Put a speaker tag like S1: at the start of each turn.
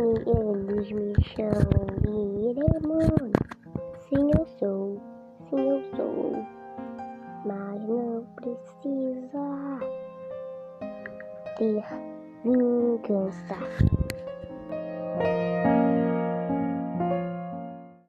S1: eles me chamam de demônio. Sim, eu sou, sim, eu sou. Mas não precisa ter vingança.